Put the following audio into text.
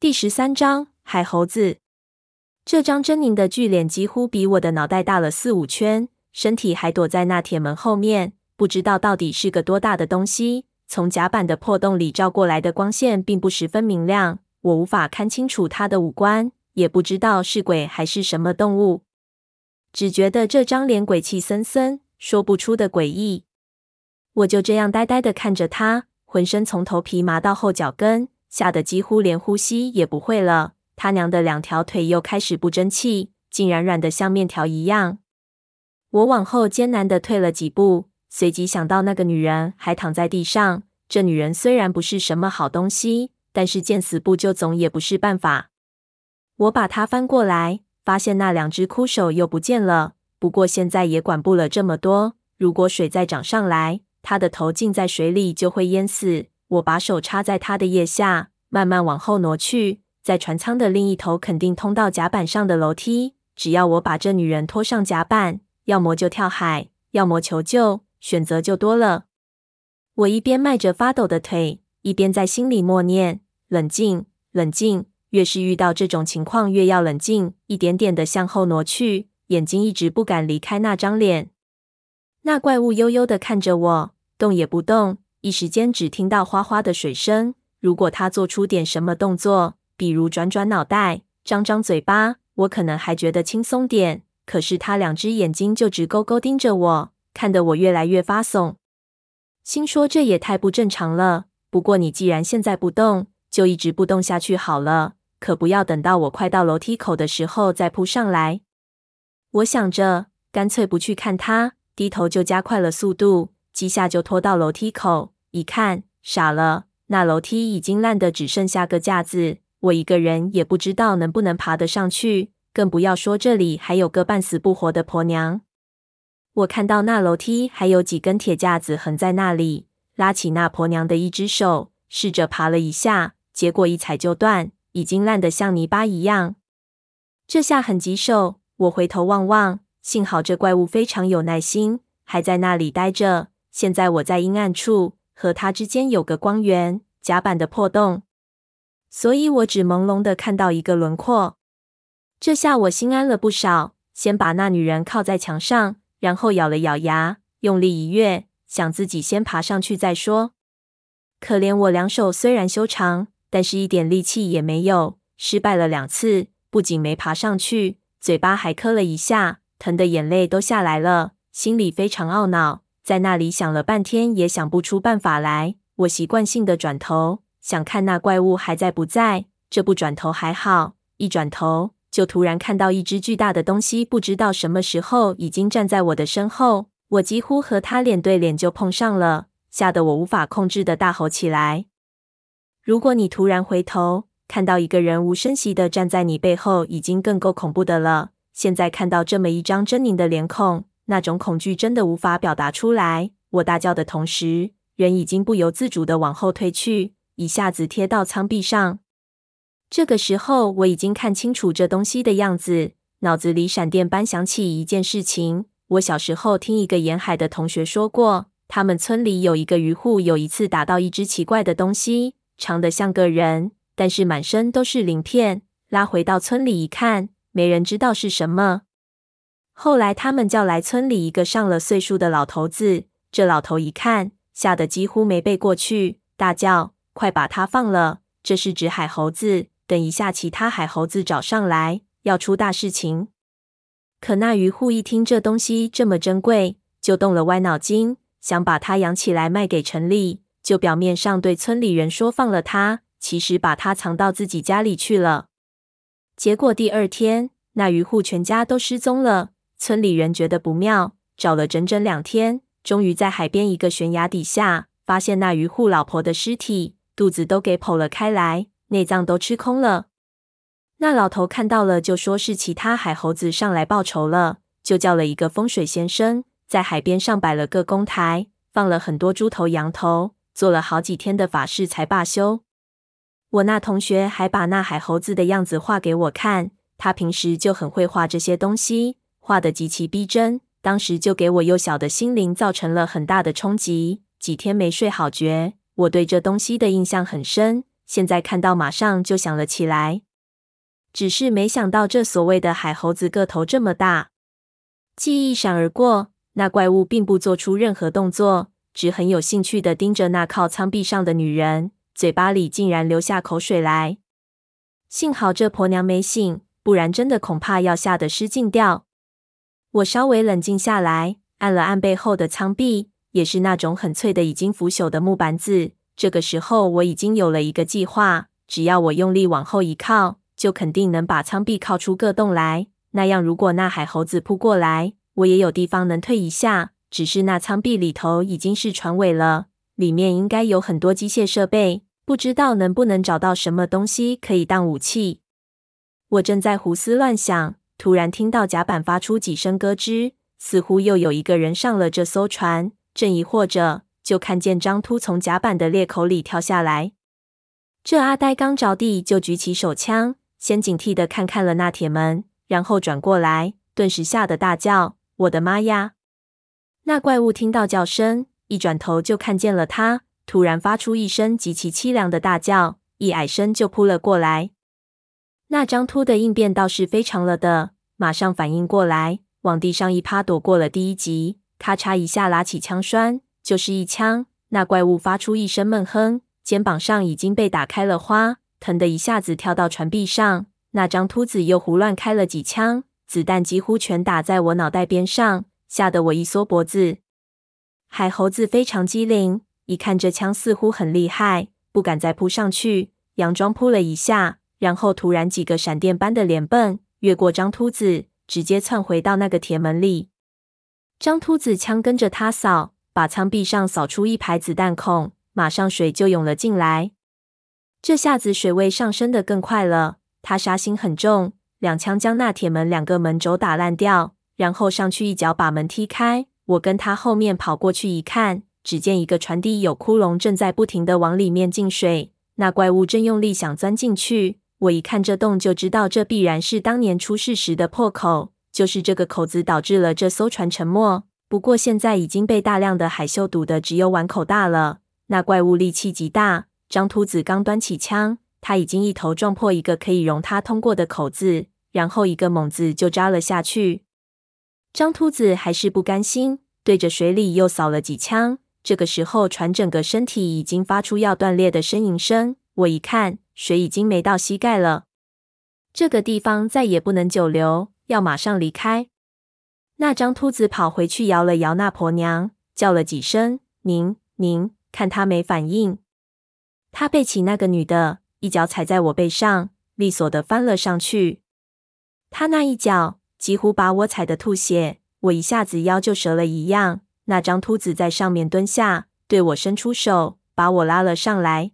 第十三章海猴子。这张狰狞的巨脸几乎比我的脑袋大了四五圈，身体还躲在那铁门后面，不知道到底是个多大的东西。从甲板的破洞里照过来的光线并不十分明亮，我无法看清楚它的五官，也不知道是鬼还是什么动物，只觉得这张脸鬼气森森，说不出的诡异。我就这样呆呆地看着它，浑身从头皮麻到后脚跟。吓得几乎连呼吸也不会了，他娘的两条腿又开始不争气，竟然软得像面条一样。我往后艰难地退了几步，随即想到那个女人还躺在地上。这女人虽然不是什么好东西，但是见死不救总也不是办法。我把她翻过来，发现那两只枯手又不见了。不过现在也管不了这么多，如果水再涨上来，她的头浸在水里就会淹死。我把手插在他的腋下，慢慢往后挪去，在船舱的另一头肯定通到甲板上的楼梯。只要我把这女人拖上甲板，要么就跳海，要么求救，选择就多了。我一边迈着发抖的腿，一边在心里默念：冷静，冷静。越是遇到这种情况，越要冷静。一点点的向后挪去，眼睛一直不敢离开那张脸。那怪物悠悠的看着我，动也不动。一时间只听到哗哗的水声。如果他做出点什么动作，比如转转脑袋、张张嘴巴，我可能还觉得轻松点。可是他两只眼睛就直勾勾盯着我，看得我越来越发怂。心说这也太不正常了。不过你既然现在不动，就一直不动下去好了，可不要等到我快到楼梯口的时候再扑上来。我想着，干脆不去看他，低头就加快了速度。几下就拖到楼梯口，一看傻了，那楼梯已经烂得只剩下个架子，我一个人也不知道能不能爬得上去，更不要说这里还有个半死不活的婆娘。我看到那楼梯还有几根铁架子横在那里，拉起那婆娘的一只手，试着爬了一下，结果一踩就断，已经烂得像泥巴一样。这下很棘手，我回头望望，幸好这怪物非常有耐心，还在那里待着。现在我在阴暗处，和他之间有个光源，甲板的破洞，所以我只朦胧的看到一个轮廓。这下我心安了不少，先把那女人靠在墙上，然后咬了咬牙，用力一跃，想自己先爬上去再说。可怜我两手虽然修长，但是一点力气也没有，失败了两次，不仅没爬上去，嘴巴还磕了一下，疼得眼泪都下来了，心里非常懊恼。在那里想了半天，也想不出办法来。我习惯性的转头，想看那怪物还在不在。这不转头还好，一转头就突然看到一只巨大的东西，不知道什么时候已经站在我的身后。我几乎和他脸对脸就碰上了，吓得我无法控制的大吼起来。如果你突然回头，看到一个人无声息的站在你背后，已经更够恐怖的了。现在看到这么一张狰狞的脸孔。那种恐惧真的无法表达出来。我大叫的同时，人已经不由自主的往后退去，一下子贴到舱壁上。这个时候，我已经看清楚这东西的样子，脑子里闪电般想起一件事情：我小时候听一个沿海的同学说过，他们村里有一个渔户，有一次打到一只奇怪的东西，长得像个人，但是满身都是鳞片。拉回到村里一看，没人知道是什么。后来，他们叫来村里一个上了岁数的老头子。这老头一看，吓得几乎没背过去，大叫：“快把他放了！这是只海猴子，等一下其他海猴子找上来，要出大事情。”可那渔户一听这东西这么珍贵，就动了歪脑筋，想把它养起来卖给城里。就表面上对村里人说放了他，其实把他藏到自己家里去了。结果第二天，那渔户全家都失踪了。村里人觉得不妙，找了整整两天，终于在海边一个悬崖底下发现那渔户老婆的尸体，肚子都给剖了开来，内脏都吃空了。那老头看到了，就说是其他海猴子上来报仇了，就叫了一个风水先生，在海边上摆了个公台，放了很多猪头羊头，做了好几天的法事才罢休。我那同学还把那海猴子的样子画给我看，他平时就很会画这些东西。画得极其逼真，当时就给我幼小的心灵造成了很大的冲击，几天没睡好觉。我对这东西的印象很深，现在看到马上就想了起来。只是没想到这所谓的海猴子个头这么大。记忆闪而过，那怪物并不做出任何动作，只很有兴趣的盯着那靠舱壁上的女人，嘴巴里竟然流下口水来。幸好这婆娘没醒，不然真的恐怕要吓得失禁掉。我稍微冷静下来，按了按背后的舱壁，也是那种很脆的、已经腐朽的木板子。这个时候我已经有了一个计划，只要我用力往后一靠，就肯定能把舱壁靠出个洞来。那样，如果那海猴子扑过来，我也有地方能退一下。只是那舱壁里头已经是船尾了，里面应该有很多机械设备，不知道能不能找到什么东西可以当武器。我正在胡思乱想，突然听到甲板发出几声咯吱，似乎又有一个人上了这艘船。正疑惑着，就看见张秃从甲板的裂口里跳下来。这阿呆刚着地，就举起手枪。先警惕的看看了那铁门，然后转过来，顿时吓得大叫：“我的妈呀！”那怪物听到叫声，一转头就看见了他，突然发出一声极其凄凉的大叫，一矮身就扑了过来。那张秃的应变倒是非常了得，马上反应过来，往地上一趴，躲过了第一击，咔嚓一下拉起枪栓，就是一枪。那怪物发出一声闷哼，肩膀上已经被打开了花。疼的一下子跳到船壁上，那张秃子又胡乱开了几枪，子弹几乎全打在我脑袋边上，吓得我一缩脖子。海猴子非常机灵，一看这枪似乎很厉害，不敢再扑上去，佯装扑了一下，然后突然几个闪电般的连蹦，越过张秃子，直接窜回到那个铁门里。张秃子枪跟着他扫，把舱壁上扫出一排子弹孔，马上水就涌了进来。这下子水位上升的更快了，他杀心很重，两枪将那铁门两个门轴打烂掉，然后上去一脚把门踢开。我跟他后面跑过去一看，只见一个船底有窟窿，正在不停的往里面进水。那怪物正用力想钻进去，我一看这洞就知道，这必然是当年出事时的破口，就是这个口子导致了这艘船沉没。不过现在已经被大量的海锈堵得只有碗口大了。那怪物力气极大。张秃子刚端起枪，他已经一头撞破一个可以容他通过的口子，然后一个猛子就扎了下去。张秃子还是不甘心，对着水里又扫了几枪。这个时候，船整个身体已经发出要断裂的呻吟声。我一看，水已经没到膝盖了，这个地方再也不能久留，要马上离开。那张秃子跑回去摇了摇那婆娘，叫了几声“您您”，看他没反应。他背起那个女的，一脚踩在我背上，利索的翻了上去。他那一脚几乎把我踩得吐血，我一下子腰就折了一样。那张秃子在上面蹲下，对我伸出手，把我拉了上来。